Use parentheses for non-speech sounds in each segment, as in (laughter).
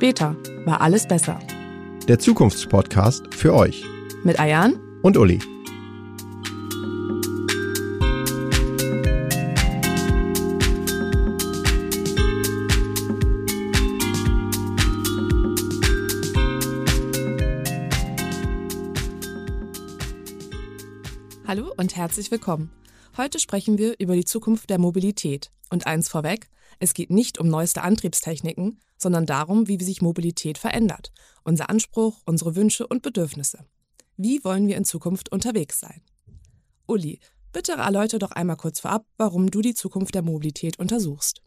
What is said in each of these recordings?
Später war alles besser. Der Zukunftspodcast für euch. Mit Ayan und Uli. Hallo und herzlich willkommen. Heute sprechen wir über die Zukunft der Mobilität. Und eins vorweg, es geht nicht um neueste Antriebstechniken, sondern darum, wie sich Mobilität verändert, unser Anspruch, unsere Wünsche und Bedürfnisse. Wie wollen wir in Zukunft unterwegs sein? Uli, bitte erläutere doch einmal kurz vorab, warum du die Zukunft der Mobilität untersuchst.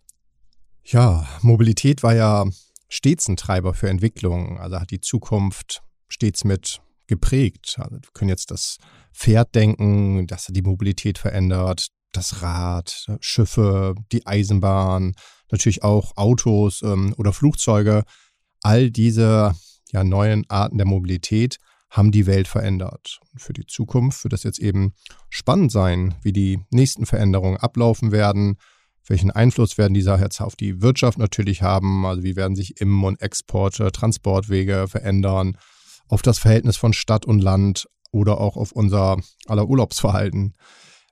Ja, Mobilität war ja stets ein Treiber für Entwicklung, also hat die Zukunft stets mit geprägt. Also wir können jetzt das Pferd denken, das die Mobilität verändert, das Rad, Schiffe, die Eisenbahn, natürlich auch Autos ähm, oder Flugzeuge. All diese ja, neuen Arten der Mobilität haben die Welt verändert. Und für die Zukunft wird das jetzt eben spannend sein, wie die nächsten Veränderungen ablaufen werden. Welchen Einfluss werden diese jetzt auf die Wirtschaft natürlich haben? Also wie werden sich Im- und Exporte, Transportwege verändern? Auf das Verhältnis von Stadt und Land oder auch auf unser aller Urlaubsverhalten.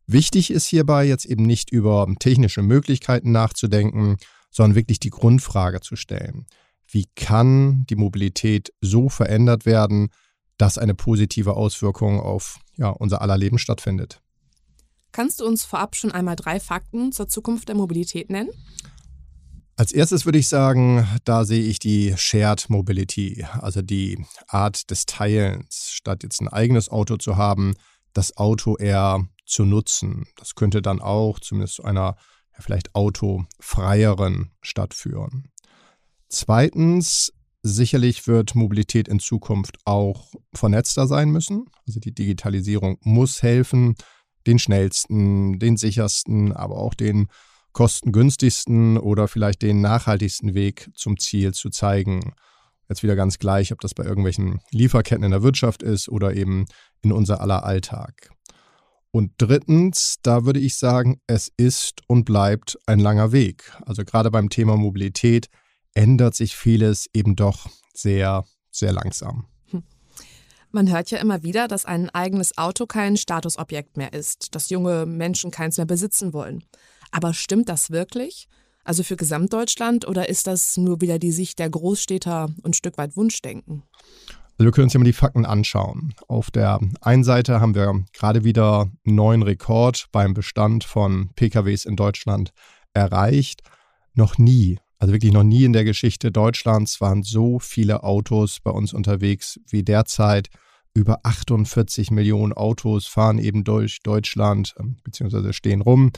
Wichtig ist hierbei jetzt eben nicht über technische Möglichkeiten nachzudenken, sondern wirklich die Grundfrage zu stellen. Wie kann die Mobilität so verändert werden, dass eine positive Auswirkung auf ja, unser aller Leben stattfindet? Kannst du uns vorab schon einmal drei Fakten zur Zukunft der Mobilität nennen? Als erstes würde ich sagen, da sehe ich die Shared Mobility, also die Art des Teilens. Statt jetzt ein eigenes Auto zu haben, das Auto eher zu nutzen. Das könnte dann auch zumindest zu einer ja, vielleicht autofreieren Stadt führen. Zweitens, sicherlich wird Mobilität in Zukunft auch vernetzter sein müssen. Also die Digitalisierung muss helfen, den schnellsten, den sichersten, aber auch den kostengünstigsten oder vielleicht den nachhaltigsten Weg zum Ziel zu zeigen. Jetzt wieder ganz gleich, ob das bei irgendwelchen Lieferketten in der Wirtschaft ist oder eben in unser aller Alltag. Und drittens, da würde ich sagen, es ist und bleibt ein langer Weg. Also gerade beim Thema Mobilität ändert sich vieles eben doch sehr, sehr langsam. Man hört ja immer wieder, dass ein eigenes Auto kein Statusobjekt mehr ist, dass junge Menschen keins mehr besitzen wollen. Aber stimmt das wirklich? Also für Gesamtdeutschland oder ist das nur wieder die Sicht der Großstädter und ein Stück weit Wunschdenken? Also wir können uns ja mal die Fakten anschauen. Auf der einen Seite haben wir gerade wieder einen neuen Rekord beim Bestand von PKWs in Deutschland erreicht. Noch nie, also wirklich noch nie in der Geschichte Deutschlands waren so viele Autos bei uns unterwegs wie derzeit. Über 48 Millionen Autos fahren eben durch Deutschland ähm, beziehungsweise stehen rum.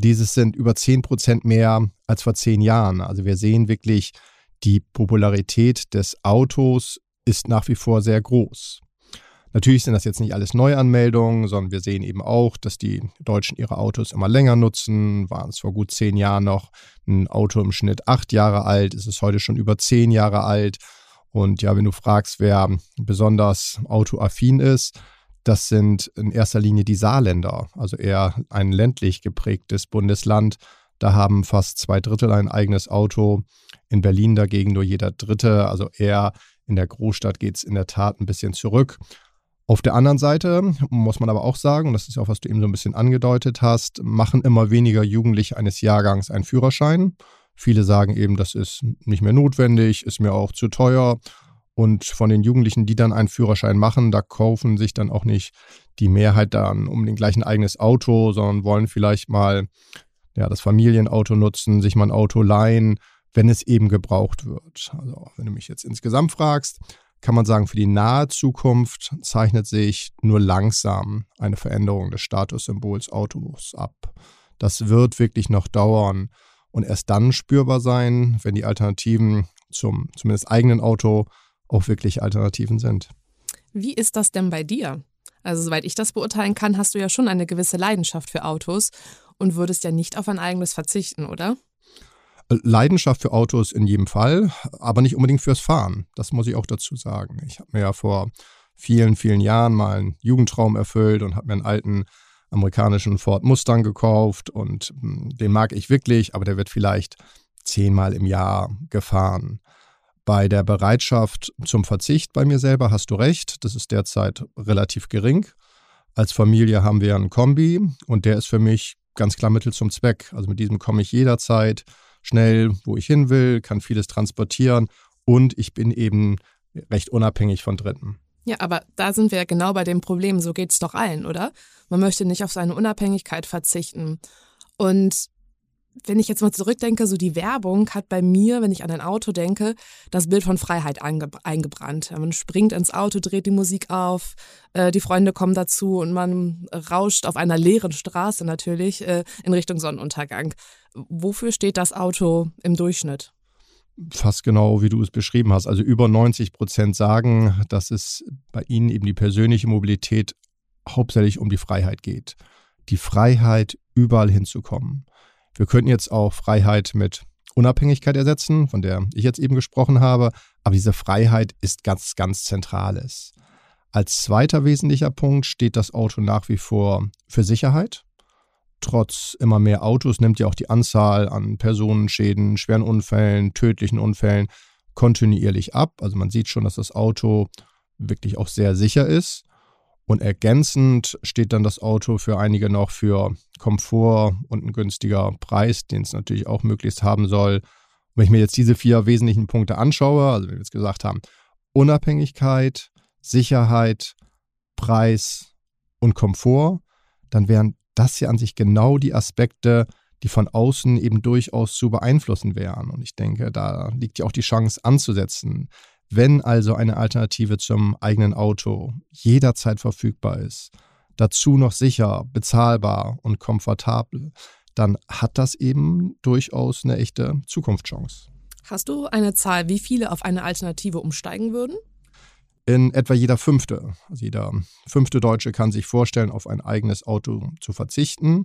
Dieses sind über 10 Prozent mehr als vor zehn Jahren. Also wir sehen wirklich, die Popularität des Autos ist nach wie vor sehr groß. Natürlich sind das jetzt nicht alles Neuanmeldungen, sondern wir sehen eben auch, dass die Deutschen ihre Autos immer länger nutzen. Waren es vor gut zehn Jahren noch ein Auto im Schnitt acht Jahre alt, ist es heute schon über zehn Jahre alt. Und ja, wenn du fragst, wer besonders autoaffin ist, das sind in erster Linie die Saarländer, also eher ein ländlich geprägtes Bundesland. Da haben fast zwei Drittel ein eigenes Auto. In Berlin dagegen nur jeder Dritte. Also eher in der Großstadt geht es in der Tat ein bisschen zurück. Auf der anderen Seite muss man aber auch sagen, und das ist auch, was du eben so ein bisschen angedeutet hast, machen immer weniger Jugendliche eines Jahrgangs einen Führerschein. Viele sagen eben, das ist nicht mehr notwendig, ist mir auch zu teuer. Und von den Jugendlichen, die dann einen Führerschein machen, da kaufen sich dann auch nicht die Mehrheit dann um den gleichen eigenes Auto, sondern wollen vielleicht mal ja, das Familienauto nutzen, sich mal ein Auto leihen, wenn es eben gebraucht wird. Also wenn du mich jetzt insgesamt fragst, kann man sagen, für die nahe Zukunft zeichnet sich nur langsam eine Veränderung des Statussymbols Autos ab. Das wird wirklich noch dauern und erst dann spürbar sein, wenn die Alternativen zum zumindest eigenen Auto auch wirklich Alternativen sind. Wie ist das denn bei dir? Also, soweit ich das beurteilen kann, hast du ja schon eine gewisse Leidenschaft für Autos und würdest ja nicht auf ein eigenes verzichten, oder? Leidenschaft für Autos in jedem Fall, aber nicht unbedingt fürs Fahren. Das muss ich auch dazu sagen. Ich habe mir ja vor vielen, vielen Jahren mal einen Jugendtraum erfüllt und habe mir einen alten amerikanischen Ford Mustang gekauft und hm, den mag ich wirklich, aber der wird vielleicht zehnmal im Jahr gefahren. Bei der Bereitschaft zum Verzicht bei mir selber hast du recht, das ist derzeit relativ gering. Als Familie haben wir einen Kombi und der ist für mich ganz klar Mittel zum Zweck. Also mit diesem komme ich jederzeit schnell, wo ich hin will, kann vieles transportieren und ich bin eben recht unabhängig von Dritten. Ja, aber da sind wir ja genau bei dem Problem. So geht es doch allen, oder? Man möchte nicht auf seine Unabhängigkeit verzichten. Und wenn ich jetzt mal zurückdenke, so die Werbung hat bei mir, wenn ich an ein Auto denke, das Bild von Freiheit eingebrannt. Man springt ins Auto, dreht die Musik auf, äh, die Freunde kommen dazu und man rauscht auf einer leeren Straße natürlich äh, in Richtung Sonnenuntergang. Wofür steht das Auto im Durchschnitt? fast genau, wie du es beschrieben hast. Also über 90 Prozent sagen, dass es bei ihnen eben die persönliche Mobilität hauptsächlich um die Freiheit geht. Die Freiheit, überall hinzukommen. Wir könnten jetzt auch Freiheit mit Unabhängigkeit ersetzen, von der ich jetzt eben gesprochen habe, aber diese Freiheit ist ganz, ganz zentrales. Als zweiter wesentlicher Punkt steht das Auto nach wie vor für Sicherheit trotz immer mehr Autos nimmt ja auch die Anzahl an Personenschäden, schweren Unfällen, tödlichen Unfällen kontinuierlich ab. Also man sieht schon, dass das Auto wirklich auch sehr sicher ist. Und ergänzend steht dann das Auto für einige noch für Komfort und ein günstiger Preis, den es natürlich auch möglichst haben soll. wenn ich mir jetzt diese vier wesentlichen Punkte anschaue, also wie wir jetzt gesagt haben, Unabhängigkeit, Sicherheit, Preis und Komfort, dann wären das hier an sich genau die Aspekte, die von außen eben durchaus zu beeinflussen wären. Und ich denke, da liegt ja auch die Chance anzusetzen. Wenn also eine Alternative zum eigenen Auto jederzeit verfügbar ist, dazu noch sicher, bezahlbar und komfortabel, dann hat das eben durchaus eine echte Zukunftschance. Hast du eine Zahl, wie viele auf eine Alternative umsteigen würden? in etwa jeder fünfte. Also jeder fünfte Deutsche kann sich vorstellen, auf ein eigenes Auto zu verzichten.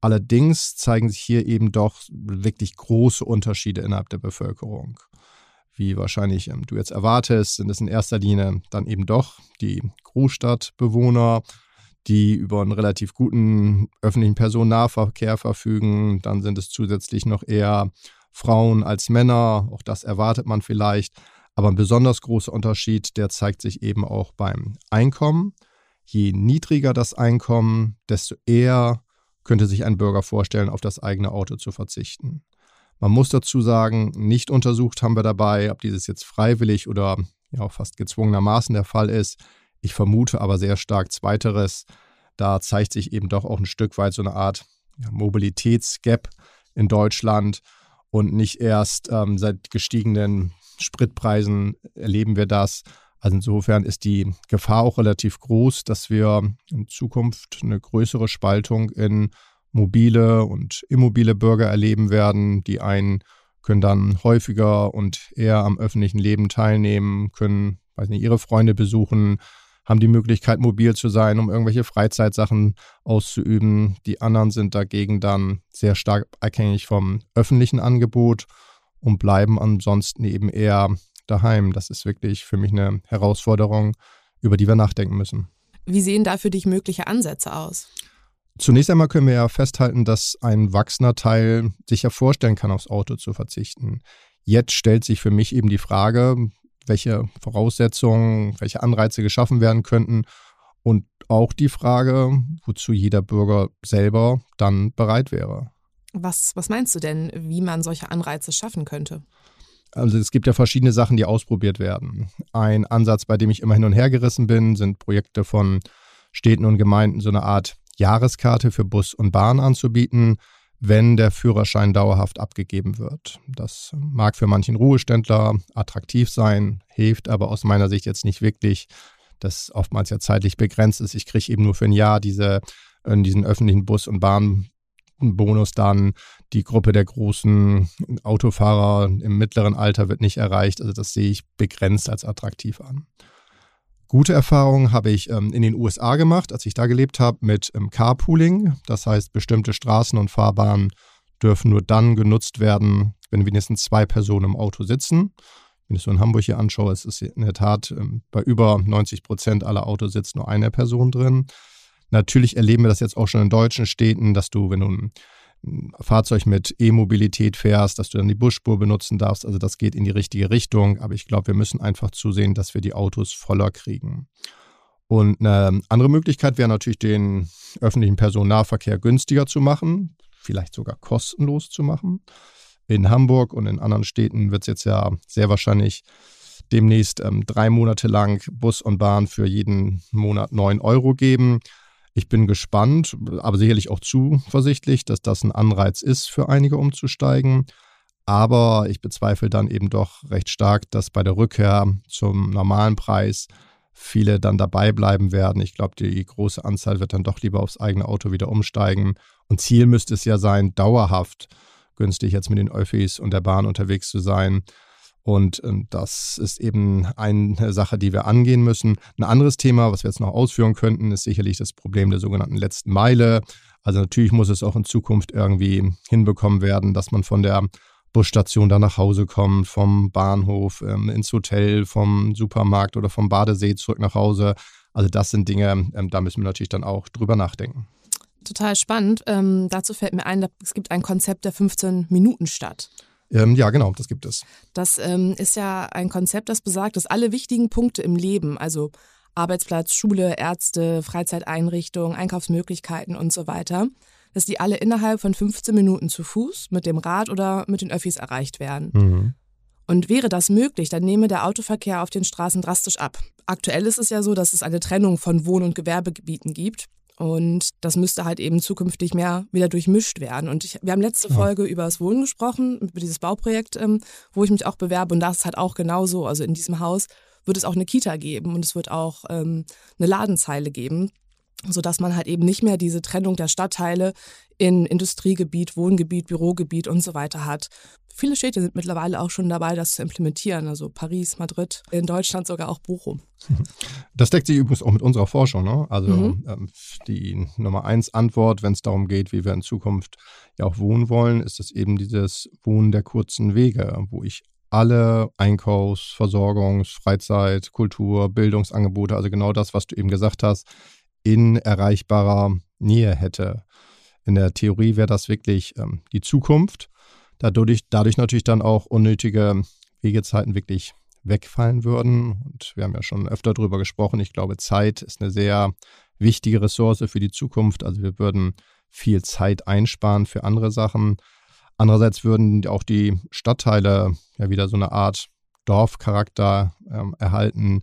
Allerdings zeigen sich hier eben doch wirklich große Unterschiede innerhalb der Bevölkerung. Wie wahrscheinlich ähm, du jetzt erwartest, sind es in erster Linie dann eben doch die Großstadtbewohner, die über einen relativ guten öffentlichen Personennahverkehr verfügen. Dann sind es zusätzlich noch eher Frauen als Männer. Auch das erwartet man vielleicht. Aber ein besonders großer Unterschied, der zeigt sich eben auch beim Einkommen. Je niedriger das Einkommen, desto eher könnte sich ein Bürger vorstellen, auf das eigene Auto zu verzichten. Man muss dazu sagen, nicht untersucht haben wir dabei, ob dieses jetzt freiwillig oder ja auch fast gezwungenermaßen der Fall ist. Ich vermute aber sehr stark Zweiteres. Da zeigt sich eben doch auch ein Stück weit so eine Art ja, Mobilitätsgap in Deutschland und nicht erst ähm, seit gestiegenen Spritpreisen erleben wir das. Also insofern ist die Gefahr auch relativ groß, dass wir in Zukunft eine größere Spaltung in mobile und immobile Bürger erleben werden. Die einen können dann häufiger und eher am öffentlichen Leben teilnehmen, können, weiß nicht, ihre Freunde besuchen, haben die Möglichkeit, mobil zu sein, um irgendwelche Freizeitsachen auszuüben. Die anderen sind dagegen dann sehr stark abhängig vom öffentlichen Angebot und bleiben ansonsten eben eher daheim. Das ist wirklich für mich eine Herausforderung, über die wir nachdenken müssen. Wie sehen da für dich mögliche Ansätze aus? Zunächst einmal können wir ja festhalten, dass ein wachsender Teil sich ja vorstellen kann, aufs Auto zu verzichten. Jetzt stellt sich für mich eben die Frage, welche Voraussetzungen, welche Anreize geschaffen werden könnten und auch die Frage, wozu jeder Bürger selber dann bereit wäre. Was, was meinst du denn, wie man solche Anreize schaffen könnte? Also es gibt ja verschiedene Sachen, die ausprobiert werden. Ein Ansatz, bei dem ich immer hin und her gerissen bin, sind Projekte von Städten und Gemeinden, so eine Art Jahreskarte für Bus und Bahn anzubieten, wenn der Führerschein dauerhaft abgegeben wird. Das mag für manchen Ruheständler attraktiv sein, hilft aber aus meiner Sicht jetzt nicht wirklich, das oftmals ja zeitlich begrenzt ist. Ich kriege eben nur für ein Jahr diese, äh, diesen öffentlichen Bus- und Bahn Bonus dann. Die Gruppe der großen Autofahrer im mittleren Alter wird nicht erreicht. Also das sehe ich begrenzt als attraktiv an. Gute Erfahrungen habe ich ähm, in den USA gemacht, als ich da gelebt habe, mit ähm, Carpooling. Das heißt, bestimmte Straßen und Fahrbahnen dürfen nur dann genutzt werden, wenn wenigstens zwei Personen im Auto sitzen. Wenn ich so in Hamburg hier anschaue, ist es in der Tat ähm, bei über 90 Prozent aller Autos sitzt nur eine Person drin. Natürlich erleben wir das jetzt auch schon in deutschen Städten, dass du, wenn du ein Fahrzeug mit E-Mobilität fährst, dass du dann die Busspur benutzen darfst. Also das geht in die richtige Richtung. Aber ich glaube, wir müssen einfach zusehen, dass wir die Autos voller kriegen. Und eine andere Möglichkeit wäre natürlich, den öffentlichen Personennahverkehr günstiger zu machen, vielleicht sogar kostenlos zu machen. In Hamburg und in anderen Städten wird es jetzt ja sehr wahrscheinlich demnächst ähm, drei Monate lang Bus und Bahn für jeden Monat neun Euro geben. Ich bin gespannt, aber sicherlich auch zuversichtlich, dass das ein Anreiz ist für einige umzusteigen. Aber ich bezweifle dann eben doch recht stark, dass bei der Rückkehr zum normalen Preis viele dann dabei bleiben werden. Ich glaube, die große Anzahl wird dann doch lieber aufs eigene Auto wieder umsteigen. Und Ziel müsste es ja sein, dauerhaft günstig jetzt mit den Öffis und der Bahn unterwegs zu sein. Und ähm, das ist eben eine Sache, die wir angehen müssen. Ein anderes Thema, was wir jetzt noch ausführen könnten, ist sicherlich das Problem der sogenannten letzten Meile. Also natürlich muss es auch in Zukunft irgendwie hinbekommen werden, dass man von der Busstation da nach Hause kommt, vom Bahnhof ähm, ins Hotel, vom Supermarkt oder vom Badesee zurück nach Hause. Also das sind Dinge, ähm, da müssen wir natürlich dann auch drüber nachdenken. Total spannend. Ähm, dazu fällt mir ein, es gibt ein Konzept der 15-Minuten-Stadt. Ähm, ja, genau, das gibt es. Das ähm, ist ja ein Konzept, das besagt, dass alle wichtigen Punkte im Leben, also Arbeitsplatz, Schule, Ärzte, Freizeiteinrichtungen, Einkaufsmöglichkeiten und so weiter, dass die alle innerhalb von 15 Minuten zu Fuß, mit dem Rad oder mit den Öffis erreicht werden. Mhm. Und wäre das möglich, dann nehme der Autoverkehr auf den Straßen drastisch ab. Aktuell ist es ja so, dass es eine Trennung von Wohn- und Gewerbegebieten gibt. Und das müsste halt eben zukünftig mehr wieder durchmischt werden. Und ich, wir haben letzte ja. Folge über das Wohnen gesprochen, über dieses Bauprojekt, ähm, wo ich mich auch bewerbe. Und das ist halt auch genauso. Also in diesem Haus wird es auch eine Kita geben und es wird auch ähm, eine Ladenzeile geben sodass man halt eben nicht mehr diese Trennung der Stadtteile in Industriegebiet, Wohngebiet, Bürogebiet und so weiter hat. Viele Städte sind mittlerweile auch schon dabei, das zu implementieren, also Paris, Madrid, in Deutschland sogar auch Bochum. (laughs) Das deckt sich übrigens auch mit unserer Forschung. Ne? Also mhm. ähm, die Nummer eins Antwort, wenn es darum geht, wie wir in Zukunft ja auch wohnen wollen, ist es eben dieses Wohnen der kurzen Wege, wo ich alle Einkaufs-, Versorgungs-, Freizeit-, Kultur-, Bildungsangebote, also genau das, was du eben gesagt hast, in erreichbarer Nähe hätte. In der Theorie wäre das wirklich ähm, die Zukunft. Dadurch, dadurch natürlich dann auch unnötige Wegezeiten wirklich wegfallen würden. Und wir haben ja schon öfter darüber gesprochen. Ich glaube, Zeit ist eine sehr wichtige Ressource für die Zukunft. Also wir würden viel Zeit einsparen für andere Sachen. Andererseits würden auch die Stadtteile ja wieder so eine Art Dorfcharakter ähm, erhalten.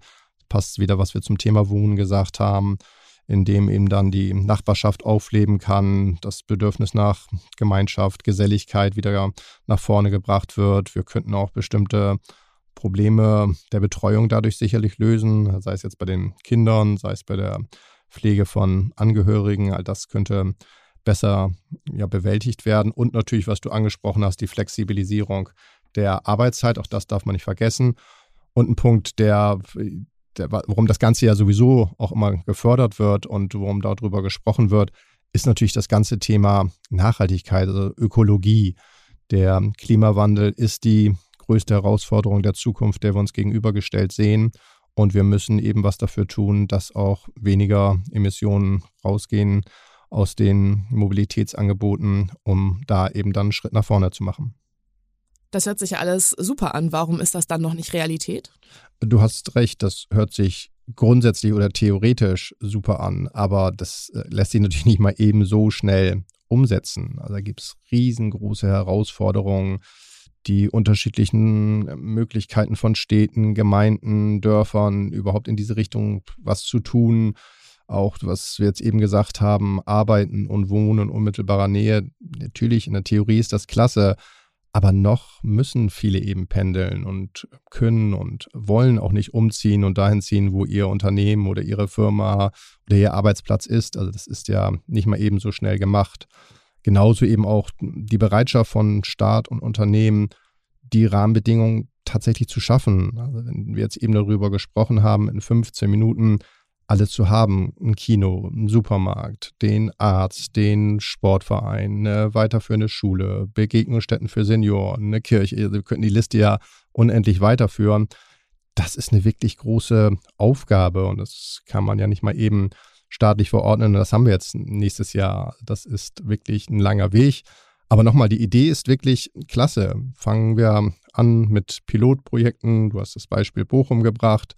Passt wieder, was wir zum Thema Wohnen gesagt haben in dem eben dann die Nachbarschaft aufleben kann, das Bedürfnis nach Gemeinschaft, Geselligkeit wieder nach vorne gebracht wird. Wir könnten auch bestimmte Probleme der Betreuung dadurch sicherlich lösen, sei es jetzt bei den Kindern, sei es bei der Pflege von Angehörigen. All das könnte besser ja, bewältigt werden. Und natürlich, was du angesprochen hast, die Flexibilisierung der Arbeitszeit, auch das darf man nicht vergessen. Und ein Punkt, der der, warum das Ganze ja sowieso auch immer gefördert wird und worum darüber gesprochen wird, ist natürlich das ganze Thema Nachhaltigkeit, also Ökologie. Der Klimawandel ist die größte Herausforderung der Zukunft, der wir uns gegenübergestellt sehen. Und wir müssen eben was dafür tun, dass auch weniger Emissionen rausgehen aus den Mobilitätsangeboten, um da eben dann einen Schritt nach vorne zu machen. Das hört sich ja alles super an. Warum ist das dann noch nicht Realität? Du hast recht, das hört sich grundsätzlich oder theoretisch super an, aber das äh, lässt sich natürlich (laughs) nicht mal eben so schnell umsetzen. Also da gibt es riesengroße Herausforderungen, die unterschiedlichen Möglichkeiten von Städten, Gemeinden, Dörfern überhaupt in diese Richtung was zu tun. Auch was wir jetzt eben gesagt haben, Arbeiten und Wohnen in unmittelbarer Nähe. Natürlich, in der Theorie ist das klasse, aber noch müssen viele eben pendeln und können und wollen auch nicht umziehen und dahin ziehen, wo ihr Unternehmen oder ihre Firma oder ihr Arbeitsplatz ist. Also das ist ja nicht mal eben so schnell gemacht. Genauso eben auch die Bereitschaft von Staat und Unternehmen, die Rahmenbedingungen tatsächlich zu schaffen. Also wenn wir jetzt eben darüber gesprochen haben, in 15 Minuten alles zu haben. Ein Kino, ein Supermarkt, den Arzt, den Sportverein, eine weiterführende Schule, Begegnungsstätten für Senioren, eine Kirche. Wir könnten die Liste ja unendlich weiterführen. Das ist eine wirklich große Aufgabe und das kann man ja nicht mal eben staatlich verordnen. Das haben wir jetzt nächstes Jahr. Das ist wirklich ein langer Weg. Aber nochmal, die Idee ist wirklich klasse. Fangen wir an mit Pilotprojekten. Du hast das Beispiel Bochum gebracht.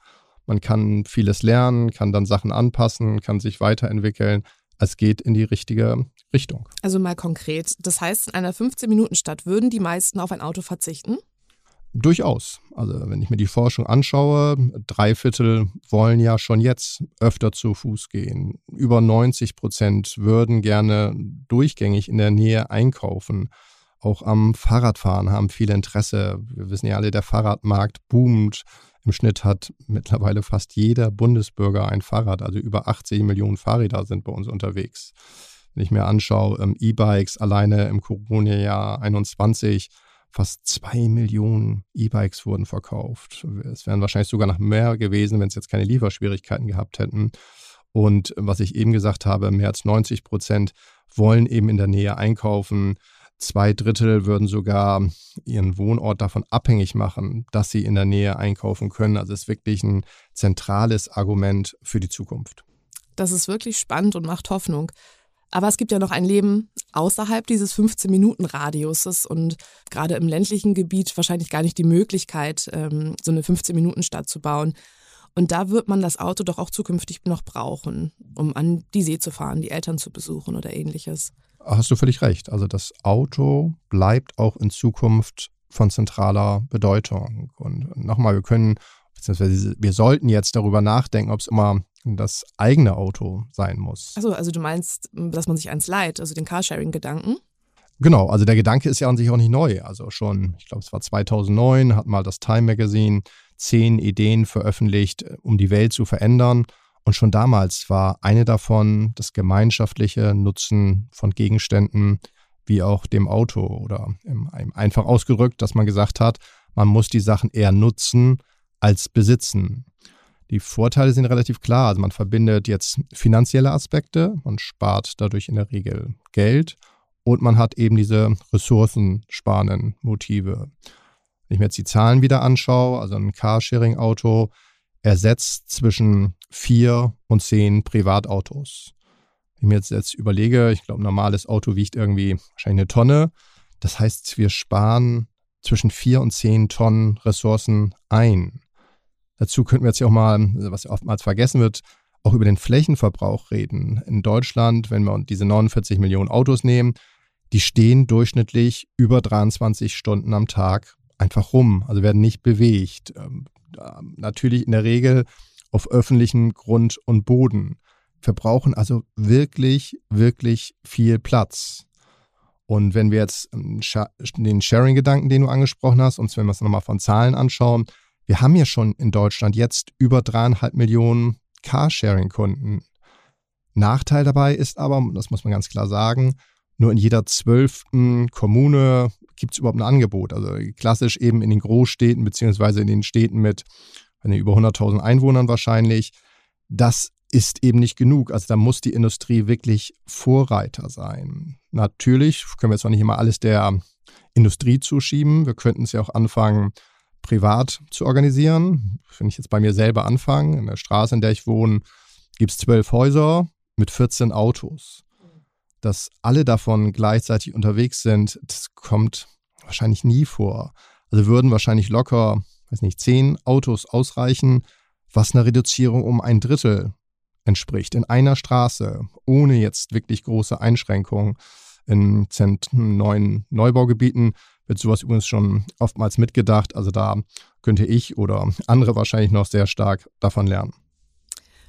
Man kann vieles lernen, kann dann Sachen anpassen, kann sich weiterentwickeln. Es geht in die richtige Richtung. Also mal konkret. Das heißt, in einer 15-Minuten-Stadt würden die meisten auf ein Auto verzichten? Durchaus. Also wenn ich mir die Forschung anschaue, drei Viertel wollen ja schon jetzt öfter zu Fuß gehen. Über 90 Prozent würden gerne durchgängig in der Nähe einkaufen. Auch am Fahrradfahren haben viele Interesse. Wir wissen ja alle, der Fahrradmarkt boomt. Im Schnitt hat mittlerweile fast jeder Bundesbürger ein Fahrrad. Also über 80 Millionen Fahrräder sind bei uns unterwegs. Wenn ich mir anschaue, ähm, E-Bikes alleine im Corona-Jahr 21 fast zwei Millionen E-Bikes wurden verkauft. Es wären wahrscheinlich sogar noch mehr gewesen, wenn es jetzt keine Lieferschwierigkeiten gehabt hätten. Und was ich eben gesagt habe, mehr als 90 Prozent wollen eben in der Nähe einkaufen. Zwei Drittel würden sogar ihren Wohnort davon abhängig machen, dass sie in der Nähe einkaufen können. Also es ist wirklich ein zentrales Argument für die Zukunft. Das ist wirklich spannend und macht Hoffnung. Aber es gibt ja noch ein Leben außerhalb dieses 15-Minuten-Radiuses und gerade im ländlichen Gebiet wahrscheinlich gar nicht die Möglichkeit, ähm, so eine 15-Minuten-Stadt zu bauen. Und da wird man das Auto doch auch zukünftig noch brauchen, um an die See zu fahren, die Eltern zu besuchen oder ähnliches. Hast du völlig recht. Also das Auto bleibt auch in Zukunft von zentraler Bedeutung. Und nochmal, wir können, beziehungsweise wir sollten jetzt darüber nachdenken, ob es immer das eigene Auto sein muss. Achso, also du meinst, dass man sich eins leiht, also den Carsharing-Gedanken? Genau, also der Gedanke ist ja an sich auch nicht neu. Also schon, ich glaube, es war 2009, hat mal das Time Magazine zehn Ideen veröffentlicht, um die Welt zu verändern. Und schon damals war eine davon das gemeinschaftliche Nutzen von Gegenständen wie auch dem Auto oder einfach ausgedrückt, dass man gesagt hat, man muss die Sachen eher nutzen als besitzen. Die Vorteile sind relativ klar. Also man verbindet jetzt finanzielle Aspekte, man spart dadurch in der Regel Geld und man hat eben diese ressourcensparenden Motive. Wenn ich mir jetzt die Zahlen wieder anschaue, also ein Carsharing-Auto ersetzt zwischen vier und zehn Privatautos. Wenn ich mir jetzt, jetzt überlege, ich glaube, ein normales Auto wiegt irgendwie wahrscheinlich eine Tonne. Das heißt, wir sparen zwischen vier und zehn Tonnen Ressourcen ein. Dazu könnten wir jetzt ja auch mal, was oftmals vergessen wird, auch über den Flächenverbrauch reden. In Deutschland, wenn wir diese 49 Millionen Autos nehmen, die stehen durchschnittlich über 23 Stunden am Tag einfach rum, also werden nicht bewegt. Ähm, natürlich in der Regel auf öffentlichen Grund und Boden. Verbrauchen also wirklich, wirklich viel Platz. Und wenn wir jetzt ähm, den Sharing-Gedanken, den du angesprochen hast, uns wenn wir es nochmal von Zahlen anschauen, wir haben ja schon in Deutschland jetzt über dreieinhalb Millionen Carsharing-Kunden. Nachteil dabei ist aber, das muss man ganz klar sagen, nur in jeder zwölften Kommune gibt es überhaupt ein Angebot. Also klassisch eben in den Großstädten beziehungsweise in den Städten mit über 100.000 Einwohnern wahrscheinlich. Das ist eben nicht genug. Also da muss die Industrie wirklich Vorreiter sein. Natürlich können wir auch nicht immer alles der Industrie zuschieben. Wir könnten es ja auch anfangen, privat zu organisieren. Wenn ich jetzt bei mir selber anfange, in der Straße, in der ich wohne, gibt es zwölf Häuser mit 14 Autos. Dass alle davon gleichzeitig unterwegs sind, das kommt wahrscheinlich nie vor. Also würden wahrscheinlich locker, weiß nicht, zehn Autos ausreichen, was einer Reduzierung um ein Drittel entspricht. In einer Straße, ohne jetzt wirklich große Einschränkungen. In neuen Neubaugebieten wird sowas übrigens schon oftmals mitgedacht. Also da könnte ich oder andere wahrscheinlich noch sehr stark davon lernen.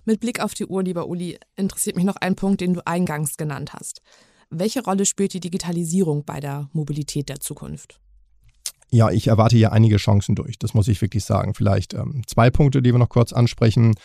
Mit Blick auf die Uhr, lieber Uli, interessiert mich noch ein Punkt, den du eingangs genannt hast. Welche Rolle spielt die Digitalisierung bei der Mobilität der Zukunft? Ja, ich erwarte hier einige Chancen durch. Das muss ich wirklich sagen. Vielleicht ähm, zwei Punkte, die wir noch kurz ansprechen.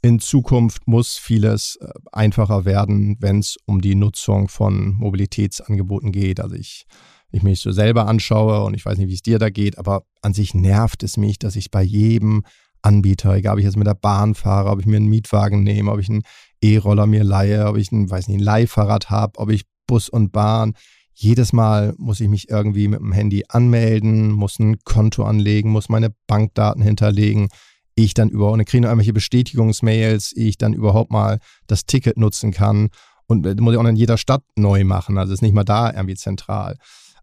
In Zukunft muss vieles äh, einfacher werden, wenn es um die Nutzung von Mobilitätsangeboten geht. Also ich ich mich so selber anschaue und ich weiß nicht, wie es dir da geht, aber an sich nervt es mich, dass ich bei jedem Anbieter, egal ob ich jetzt mit der Bahn fahre, ob ich mir einen Mietwagen nehme, ob ich einen E-Roller mir leihe, ob ich ein, weiß nicht, ein Leihfahrrad habe, ob ich Bus und Bahn, jedes Mal muss ich mich irgendwie mit dem Handy anmelden, muss ein Konto anlegen, muss meine Bankdaten hinterlegen. ich dann überhaupt, und dann kriege noch irgendwelche Bestätigungsmails, ich dann überhaupt mal das Ticket nutzen kann. Und das muss ich auch in jeder Stadt neu machen. Also ist nicht mal da irgendwie zentral.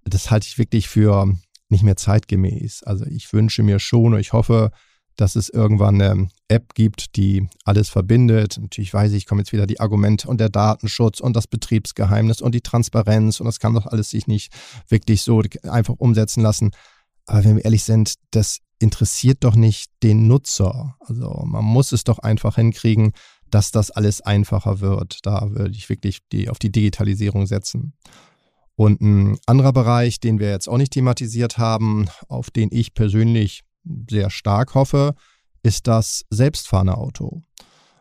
Das halte ich wirklich für nicht mehr zeitgemäß. Also ich wünsche mir schon und ich hoffe, dass es irgendwann eine App gibt, die alles verbindet. Natürlich weiß ich, kommen jetzt wieder die Argumente und der Datenschutz und das Betriebsgeheimnis und die Transparenz und das kann doch alles sich nicht wirklich so einfach umsetzen lassen. Aber wenn wir ehrlich sind, das interessiert doch nicht den Nutzer. Also man muss es doch einfach hinkriegen, dass das alles einfacher wird. Da würde ich wirklich die, auf die Digitalisierung setzen. Und ein anderer Bereich, den wir jetzt auch nicht thematisiert haben, auf den ich persönlich sehr stark hoffe, ist das selbstfahrende Auto.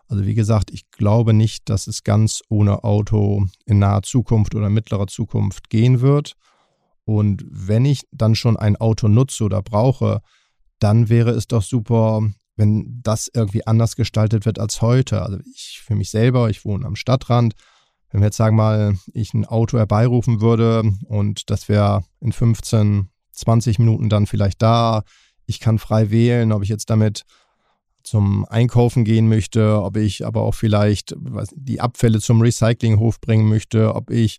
Also wie gesagt, ich glaube nicht, dass es ganz ohne Auto in naher Zukunft oder mittlerer Zukunft gehen wird. Und wenn ich dann schon ein Auto nutze oder brauche, dann wäre es doch super, wenn das irgendwie anders gestaltet wird als heute. Also ich für mich selber, ich wohne am Stadtrand. Wenn wir jetzt sagen mal, ich ein Auto herbeirufen würde und das wäre in 15, 20 Minuten dann vielleicht da, ich kann frei wählen, ob ich jetzt damit zum Einkaufen gehen möchte, ob ich aber auch vielleicht die Abfälle zum Recyclinghof bringen möchte, ob ich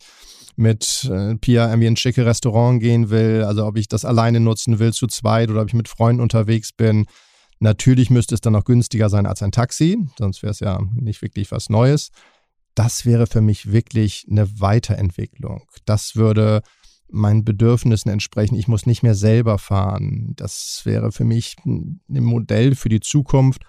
mit äh, Pia irgendwie ein schicke Restaurant gehen will, also ob ich das alleine nutzen will, zu zweit oder ob ich mit Freunden unterwegs bin. Natürlich müsste es dann auch günstiger sein als ein Taxi, sonst wäre es ja nicht wirklich was Neues. Das wäre für mich wirklich eine Weiterentwicklung. Das würde meinen Bedürfnissen entsprechen. Ich muss nicht mehr selber fahren. Das wäre für mich ein Modell für die Zukunft.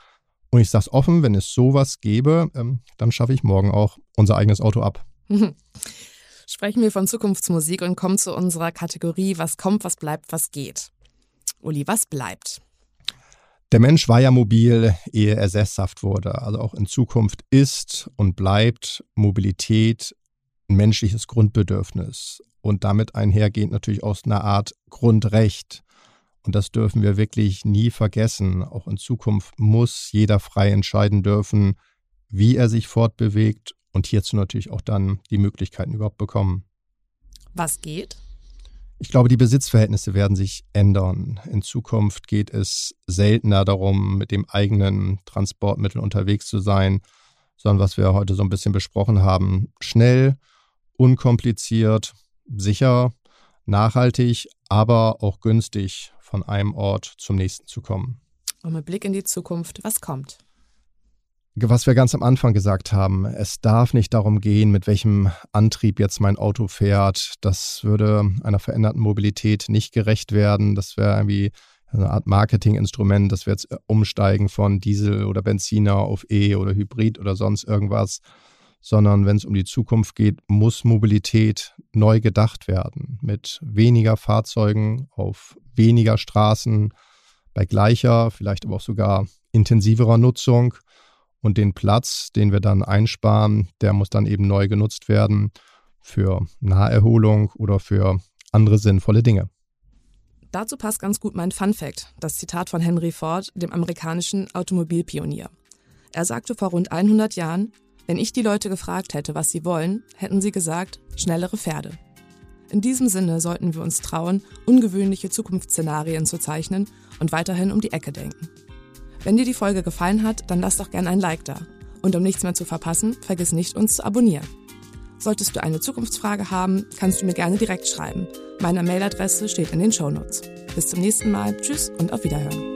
Und ich sage es offen, wenn es sowas gäbe, ähm, dann schaffe ich morgen auch unser eigenes Auto ab. (laughs) Sprechen wir von Zukunftsmusik und kommen zu unserer Kategorie Was kommt, was bleibt, was geht. Uli, was bleibt? Der Mensch war ja mobil, ehe er sesshaft wurde. Also auch in Zukunft ist und bleibt Mobilität ein menschliches Grundbedürfnis und damit einhergehend natürlich aus einer Art Grundrecht. Und das dürfen wir wirklich nie vergessen. Auch in Zukunft muss jeder frei entscheiden dürfen, wie er sich fortbewegt und hierzu natürlich auch dann die Möglichkeiten überhaupt bekommen. Was geht? Ich glaube, die Besitzverhältnisse werden sich ändern. In Zukunft geht es seltener darum, mit dem eigenen Transportmittel unterwegs zu sein, sondern was wir heute so ein bisschen besprochen haben, schnell, unkompliziert, sicher, nachhaltig, aber auch günstig von einem Ort zum nächsten zu kommen. Und mit Blick in die Zukunft, was kommt? Was wir ganz am Anfang gesagt haben, es darf nicht darum gehen, mit welchem Antrieb jetzt mein Auto fährt. Das würde einer veränderten Mobilität nicht gerecht werden. Das wäre irgendwie eine Art Marketinginstrument, dass wir jetzt umsteigen von Diesel oder Benziner auf E oder Hybrid oder sonst irgendwas sondern wenn es um die Zukunft geht, muss Mobilität neu gedacht werden. Mit weniger Fahrzeugen auf weniger Straßen, bei gleicher, vielleicht aber auch sogar intensiverer Nutzung. Und den Platz, den wir dann einsparen, der muss dann eben neu genutzt werden für Naherholung oder für andere sinnvolle Dinge. Dazu passt ganz gut mein Fun Fact, das Zitat von Henry Ford, dem amerikanischen Automobilpionier. Er sagte vor rund 100 Jahren, wenn ich die Leute gefragt hätte, was sie wollen, hätten sie gesagt, schnellere Pferde. In diesem Sinne sollten wir uns trauen, ungewöhnliche Zukunftsszenarien zu zeichnen und weiterhin um die Ecke denken. Wenn dir die Folge gefallen hat, dann lass doch gerne ein Like da. Und um nichts mehr zu verpassen, vergiss nicht, uns zu abonnieren. Solltest du eine Zukunftsfrage haben, kannst du mir gerne direkt schreiben. Meine Mailadresse steht in den Shownotes. Bis zum nächsten Mal. Tschüss und auf Wiederhören.